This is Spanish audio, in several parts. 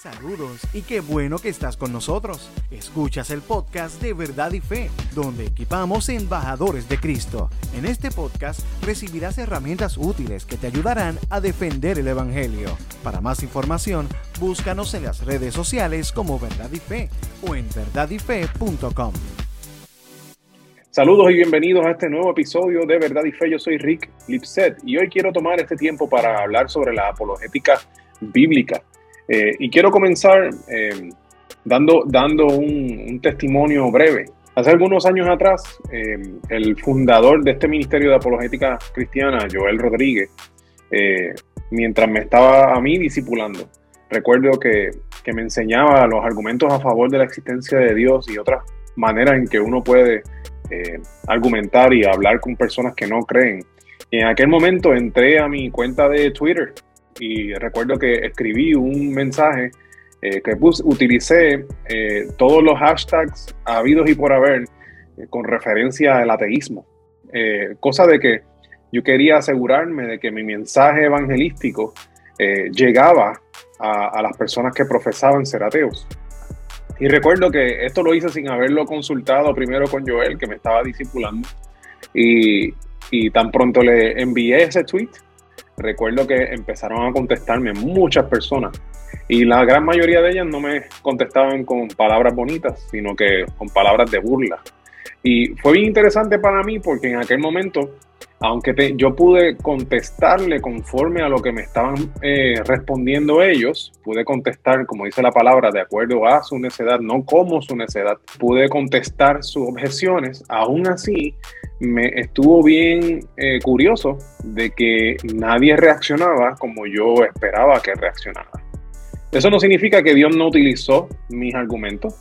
Saludos y qué bueno que estás con nosotros. Escuchas el podcast de Verdad y Fe, donde equipamos embajadores de Cristo. En este podcast recibirás herramientas útiles que te ayudarán a defender el Evangelio. Para más información, búscanos en las redes sociales como Verdad y Fe o en verdadyfe.com. Saludos y bienvenidos a este nuevo episodio de Verdad y Fe. Yo soy Rick Lipset y hoy quiero tomar este tiempo para hablar sobre la apologética bíblica. Eh, y quiero comenzar eh, dando, dando un, testimonio breve. Hace algunos años atrás, eh, el fundador de este Ministerio de Apologética Cristiana, Joel Rodríguez, mientras me estaba a mí discipulando, recuerdo que, que, me enseñaba los argumentos a favor de la existencia de Dios y otras maneras en que uno puede argumentar y hablar con personas que no creen. En aquel momento entré a mi cuenta de Twitter y recuerdo que escribí un mensaje eh, que utilicé eh, todos los hashtags habidos y por haber eh, con referencia al ateísmo. cosa de que yo quería asegurarme de que mi mensaje evangelístico llegaba a, a, las personas que profesaban ser ateos. Y recuerdo que esto lo hice sin haberlo consultado primero con Joel, que me estaba discipulando. Y, y tan pronto le envié ese tweet, recuerdo que empezaron a contestarme muchas personas y la gran mayoría de ellas no me contestaban con palabras bonitas, sino que con palabras de burla. Y fue bien interesante para mí porque en aquel momento, aunque yo pude contestarle conforme a lo que me estaban eh, respondiendo ellos, pude contestar, como dice la palabra, de acuerdo a su necedad, no como su necedad, pude contestar sus objeciones, aún así me estuvo bien eh, curioso de que nadie reaccionaba como yo esperaba que reaccionara. Eso no significa que Dios no utilizó mis argumentos,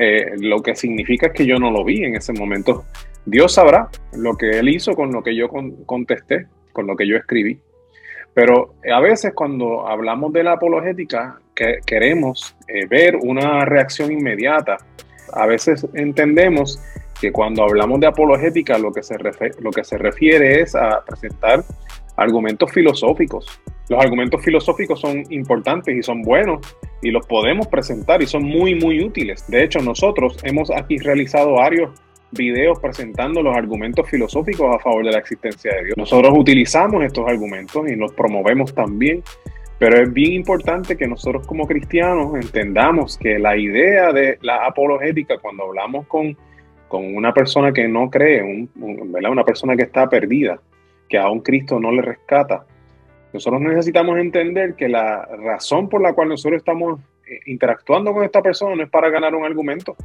eh, lo que significa es que yo no lo vi en ese momento. Dios sabrá lo que Él hizo con lo que yo contesté, con lo que yo escribí. Pero a veces cuando hablamos de la apologética, que queremos eh, ver una reacción inmediata. A veces entendemos que cuando hablamos de apologética lo que se, lo que se refiere es a presentar argumentos filosóficos. Los argumentos filosóficos son importantes y son buenos y los podemos presentar y son muy, muy útiles. De hecho, nosotros hemos aquí realizado varios videos presentando los argumentos filosóficos a favor de la existencia de Dios. Nosotros utilizamos estos argumentos y los promovemos también, pero es bien importante que nosotros como cristianos entendamos que la idea de la apologética, cuando hablamos con con una persona que no cree, una persona que está perdida, que a un Cristo no le rescata. Nosotros necesitamos entender que la razón por la cual nosotros estamos interactuando con esta persona no es para ganar un argumento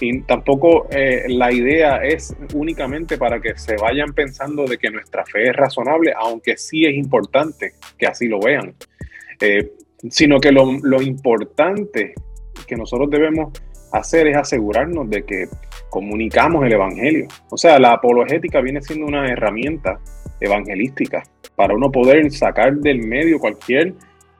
y tampoco eh, la idea es únicamente para que se vayan pensando de que nuestra fe es razonable, aunque sí es importante que así lo vean, eh, sino que lo, lo importante que nosotros debemos hacer es asegurarnos de que comunicamos el Evangelio. O sea, la apologética viene siendo una herramienta evangelística para uno poder sacar del medio cualquier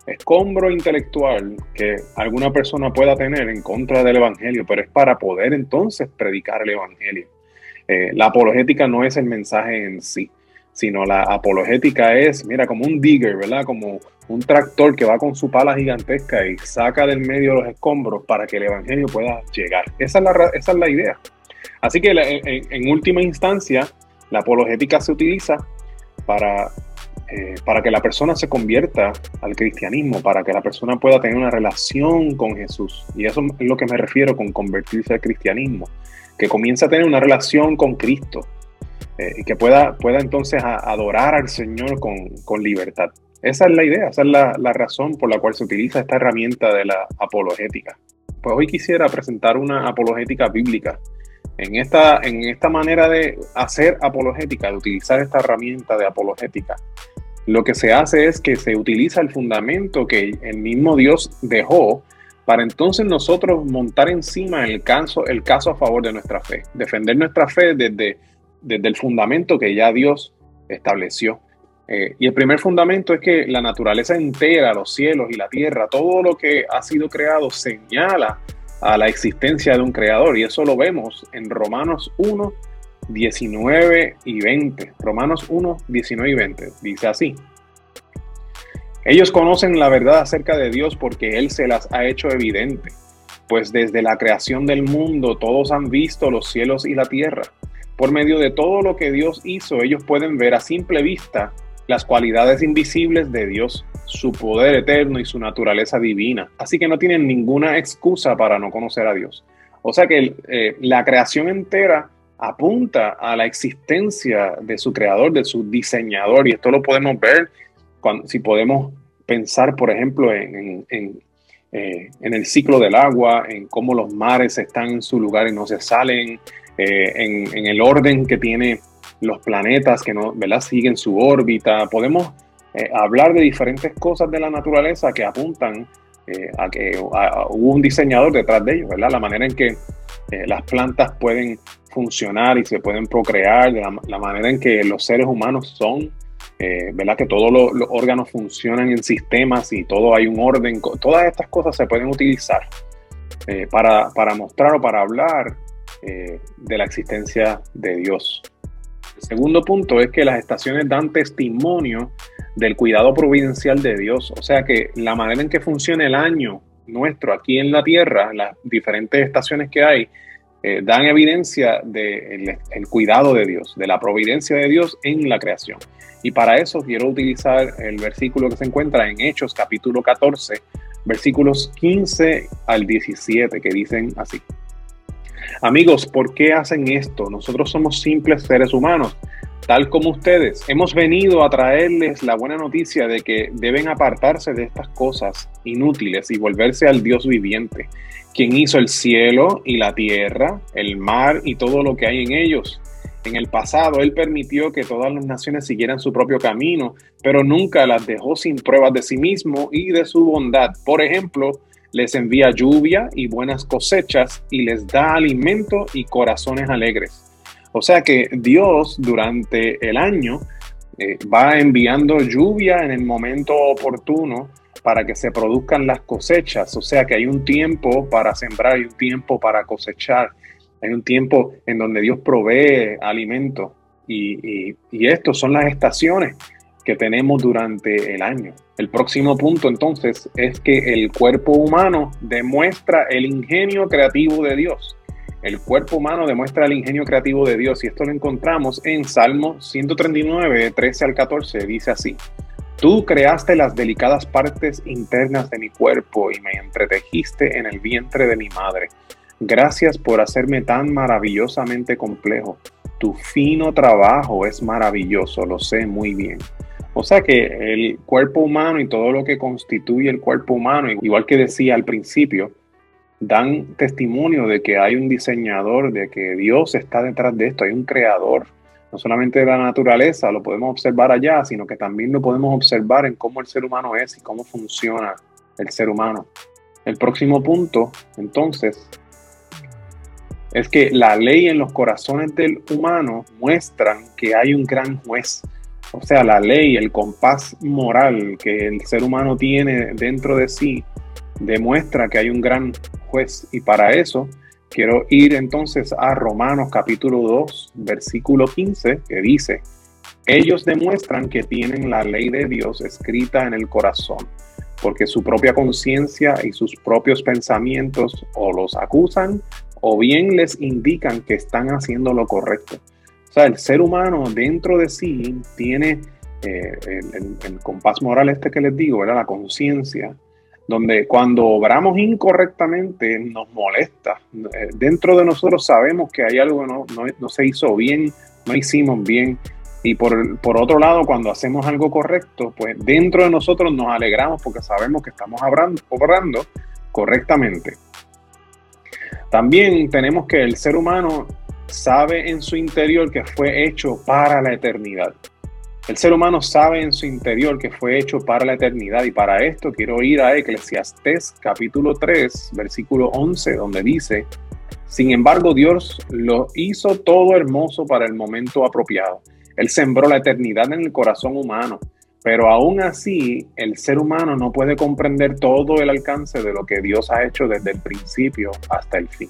escombro intelectual que alguna persona pueda tener en contra del Evangelio, pero es para poder entonces predicar el Evangelio. Eh, la apologética no es el mensaje en sí, sino la apologética es, mira, como un digger, ¿verdad? Como un tractor que va con su pala gigantesca y saca del medio los escombros para que el Evangelio pueda llegar. Esa es la, esa es la idea. Así que en, última instancia, la apologética se utiliza para, eh, para que la persona se convierta al cristianismo, para que la persona pueda tener una relación con Jesús. Y eso es lo que me refiero con convertirse al cristianismo, que comience a tener una relación con Cristo eh, y que pueda, pueda entonces adorar al Señor con, libertad. Esa es la idea, esa es la, la razón por la cual se utiliza esta herramienta de la apologética. Pues hoy quisiera presentar una apologética bíblica en esta, en esta manera de hacer apologética, de utilizar esta herramienta de apologética, lo que se hace es que se utiliza el fundamento que el mismo Dios dejó para entonces nosotros montar encima el caso, el caso a favor de nuestra fe, defender nuestra fe desde, desde el fundamento que ya Dios estableció. Eh, y el primer fundamento es que la naturaleza entera, los cielos y la tierra, todo lo que ha sido creado señala a la existencia de un creador. Y eso lo vemos en Romanos 1, 19 y 20. Romanos 1, 19 y 20. Dice así. Ellos conocen la verdad acerca de Dios porque Él se las ha hecho evidente, pues desde la creación del mundo todos han visto los cielos y la tierra. Por medio de todo lo que Dios hizo, ellos pueden ver a simple vista las cualidades invisibles de Dios, su poder eterno y su naturaleza divina. Así que no tienen ninguna excusa para no conocer a Dios. O sea que eh, la creación entera apunta a la existencia de su creador, de su diseñador, y esto lo podemos ver cuando, si podemos pensar, por ejemplo, en, en, eh, el ciclo del agua, en cómo los mares están en su lugar y no se salen, eh, en, el orden que tiene los planetas que no, ¿verdad? siguen su órbita. Podemos eh, hablar de diferentes cosas de la naturaleza que apuntan a que hubo un diseñador detrás de ellos, ¿verdad? La manera en que eh, las plantas pueden funcionar y se pueden procrear, la, manera en que los seres humanos son, ¿verdad? Que todos los, órganos funcionan en sistemas y todo hay un orden. Todas estas cosas se pueden utilizar para, para mostrar o para hablar de la existencia de Dios. El segundo punto es que las estaciones dan testimonio del cuidado providencial de Dios. O sea que la manera en que funciona el año nuestro aquí en la Tierra, las diferentes estaciones que hay, eh, dan evidencia del cuidado de Dios, de la providencia de Dios en la creación. Y para eso quiero utilizar el versículo que se encuentra en Hechos capítulo 14, versículos 15 al 17, que dicen así. Amigos, ¿por qué hacen esto? Nosotros somos simples seres humanos, tal como ustedes. Hemos venido a traerles la buena noticia de que deben apartarse de estas cosas inútiles y volverse al Dios viviente, quien hizo el cielo y la tierra, el mar y todo lo que hay en ellos. En el pasado, Él permitió que todas las naciones siguieran su propio camino, pero nunca las dejó sin pruebas de sí mismo y de su bondad. Por ejemplo, les envía lluvia y buenas cosechas y les da alimento y corazones alegres. O sea que Dios durante el año eh, va enviando lluvia en el momento oportuno para que se produzcan las cosechas. O sea que hay un tiempo para sembrar y un tiempo para cosechar. Hay un tiempo en donde Dios provee alimento. Y, y, y estos son las estaciones que tenemos durante el año. El próximo punto entonces es que el cuerpo humano demuestra el ingenio creativo de Dios. El cuerpo humano demuestra el ingenio creativo de Dios y esto lo encontramos en Salmo 139, 13 al 14. Dice así, Tú creaste las delicadas partes internas de mi cuerpo y me entretejiste en el vientre de mi madre. Gracias por hacerme tan maravillosamente complejo. Tu fino trabajo es maravilloso, lo sé muy bien. O sea que el cuerpo humano y todo lo que constituye el cuerpo humano, igual que decía al principio, dan testimonio de que hay un diseñador, de que Dios está detrás de esto, hay un creador. No solamente de la naturaleza lo podemos observar allá, sino que también lo podemos observar en cómo el ser humano es y cómo funciona el ser humano. El próximo punto, entonces, es que la ley en los corazones del humano muestran que hay un gran juez o sea, la ley, el compás moral que el ser humano tiene dentro de sí, demuestra que hay un gran juez. Y para eso quiero ir entonces a Romanos capítulo 2, versículo 15, que dice, ellos demuestran que tienen la ley de Dios escrita en el corazón, porque su propia conciencia y sus propios pensamientos o los acusan o bien les indican que están haciendo lo correcto. O sea, el ser humano dentro de sí tiene eh, el, compás moral este que les digo, ¿verdad? La conciencia, donde cuando obramos incorrectamente nos molesta. Eh, dentro de nosotros sabemos que hay algo no, no, se hizo bien, no hicimos bien. Y por, por, otro lado, cuando hacemos algo correcto, pues dentro de nosotros nos alegramos porque sabemos que estamos obrando, obrando correctamente. También tenemos que el ser humano sabe en su interior que fue hecho para la eternidad. El ser humano sabe en su interior que fue hecho para la eternidad y para esto quiero ir a Eclesiastés capítulo 3, versículo 11, donde dice, sin embargo Dios lo hizo todo hermoso para el momento apropiado. Él sembró la eternidad en el corazón humano, pero aún así el ser humano no puede comprender todo el alcance de lo que Dios ha hecho desde el principio hasta el fin.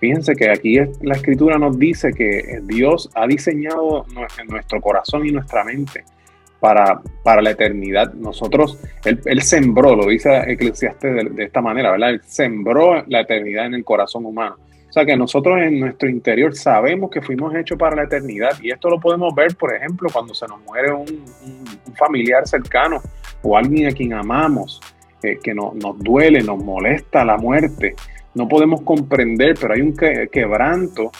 Fíjense que aquí la escritura nos dice que Dios ha diseñado nuestro corazón y nuestra mente para, para la eternidad. Nosotros, él, sembró, lo dice Eclesiastes de, de, esta manera, ¿verdad? Él sembró la eternidad en el corazón humano. O sea que nosotros en nuestro interior sabemos que fuimos hechos para la eternidad y esto lo podemos ver, por ejemplo, cuando se nos muere un, familiar cercano o alguien a quien amamos, eh, que no, nos duele, nos molesta la muerte. No podemos comprender, pero hay un quebranto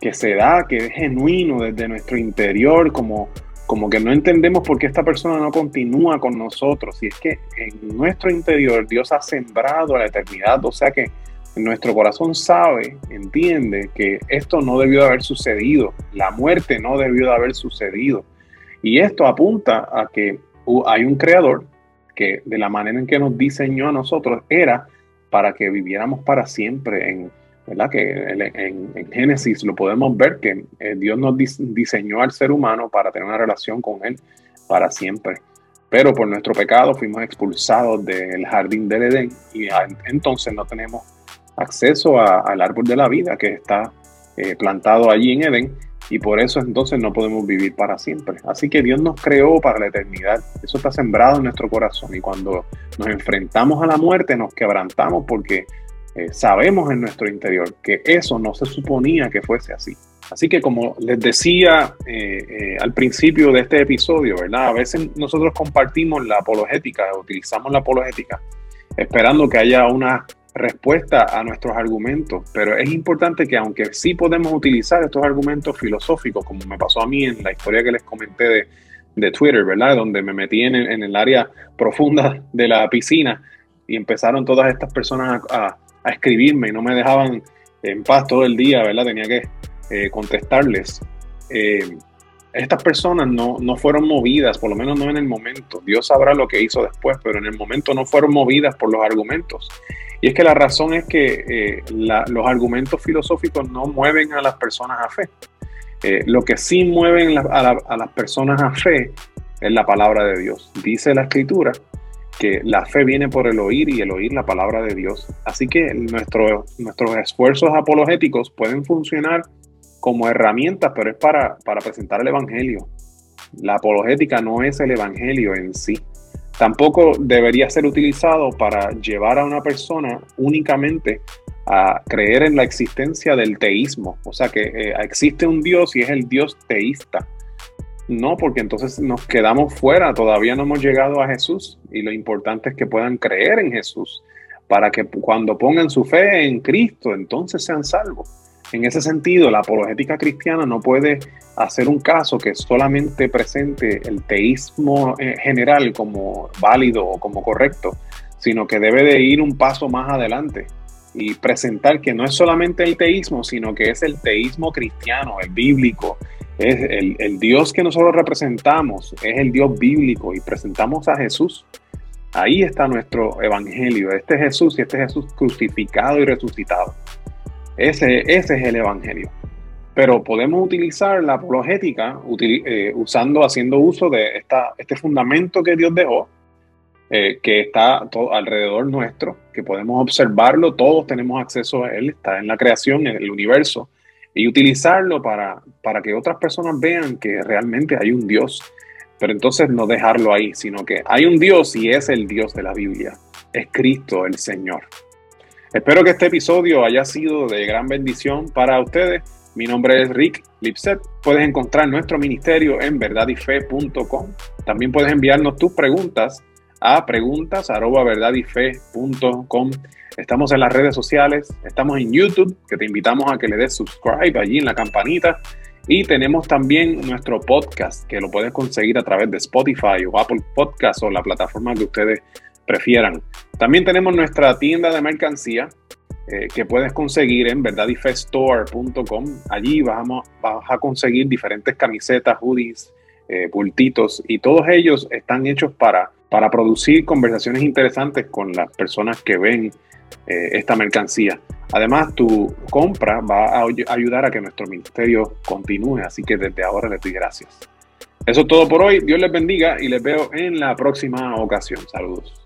que se da, que es genuino desde nuestro interior, como, como que no entendemos por qué esta persona no continúa con nosotros. Y es que en nuestro interior Dios ha sembrado la eternidad, o sea que nuestro corazón sabe, entiende que esto no debió de haber sucedido, la muerte no debió de haber sucedido. Y esto apunta a que hay un creador que de la manera en que nos diseñó a nosotros era para que viviéramos para siempre en, ¿verdad? Que en, Génesis lo podemos ver que eh, Dios nos diseñó al ser humano para tener una relación con Él para siempre. Pero por nuestro pecado fuimos expulsados del jardín del Edén y entonces no tenemos acceso al árbol de la vida que está eh, plantado allí en Edén y por eso entonces no podemos vivir para siempre. Así que Dios nos creó para la eternidad. Eso está sembrado en nuestro corazón y cuando nos enfrentamos a la muerte nos quebrantamos porque eh, sabemos en nuestro interior que eso no se suponía que fuese así. Así que como les decía eh, al principio de este episodio, ¿verdad? A veces nosotros compartimos la apologética, utilizamos la apologética, esperando que haya una respuesta a nuestros argumentos, pero es importante que aunque sí podemos utilizar estos argumentos filosóficos, como me pasó a mí en la historia que les comenté de, Twitter, ¿verdad? Donde me metí en el, área profunda de la piscina y empezaron todas estas personas a, escribirme y no me dejaban en paz todo el día, ¿verdad? Tenía que eh, contestarles. Eh, estas personas no, no, fueron movidas, por lo menos no en el momento. Dios sabrá lo que hizo después, pero en el momento no fueron movidas por los argumentos. Y es que la razón es que eh, los argumentos filosóficos no mueven a las personas a fe. Eh, lo que sí mueven a, las personas a fe es la palabra de Dios. Dice la escritura que la fe viene por el oír y el oír la palabra de Dios. Así que nuestros esfuerzos apologéticos pueden funcionar como herramientas, pero es para, para presentar el Evangelio. La apologética no es el Evangelio en sí. Tampoco debería ser utilizado para llevar a una persona únicamente a creer en la existencia del teísmo, o sea que eh, existe un Dios y es el Dios teísta. No, porque entonces nos quedamos fuera, todavía no hemos llegado a Jesús y lo importante es que puedan creer en Jesús para que cuando pongan su fe en Cristo, entonces sean salvos. En ese sentido, la apologética cristiana no puede hacer un caso que solamente presente el teísmo eh, general como válido o como correcto, sino que debe de ir un paso más adelante y presentar que no es solamente el teísmo, sino que es el teísmo cristiano, el bíblico, es el, el Dios que nosotros representamos, es el Dios bíblico y presentamos a Jesús. Ahí está nuestro evangelio, este Jesús y este Jesús crucificado y resucitado. Ese, ese es el Evangelio. Pero podemos utilizar la apologética eh, usando, haciendo uso de esta, este fundamento que Dios dejó, eh, que está todo alrededor nuestro, que podemos observarlo, todos tenemos acceso a él, está en la creación, en el universo, y utilizarlo para, para que otras personas vean que realmente hay un Dios. Pero entonces no dejarlo ahí, sino que hay un Dios y es el Dios de la Biblia, es Cristo el Señor. Espero que este episodio haya sido de gran bendición para ustedes. Mi nombre es Rick Lipset. Puedes encontrar nuestro ministerio en verdadyfe.com. También puedes enviarnos tus preguntas a preguntas@verdadyfe.com. Estamos en las redes sociales, estamos en YouTube, que te invitamos a que le des subscribe allí en la campanita. Y tenemos también nuestro podcast, que lo puedes conseguir a través de Spotify o Apple Podcast o la plataforma que ustedes prefieran. También tenemos nuestra tienda de mercancía eh, que puedes conseguir en verdadifestore.com. Allí vamos, vas a conseguir diferentes camisetas, hoodies, eh, bultitos y todos ellos están hechos para, para producir conversaciones interesantes con las personas que ven eh, esta mercancía. Además, tu compra va a ayudar a que nuestro ministerio continúe, así que desde ahora les doy gracias. Eso es todo por hoy. Dios les bendiga y les veo en la próxima ocasión. Saludos.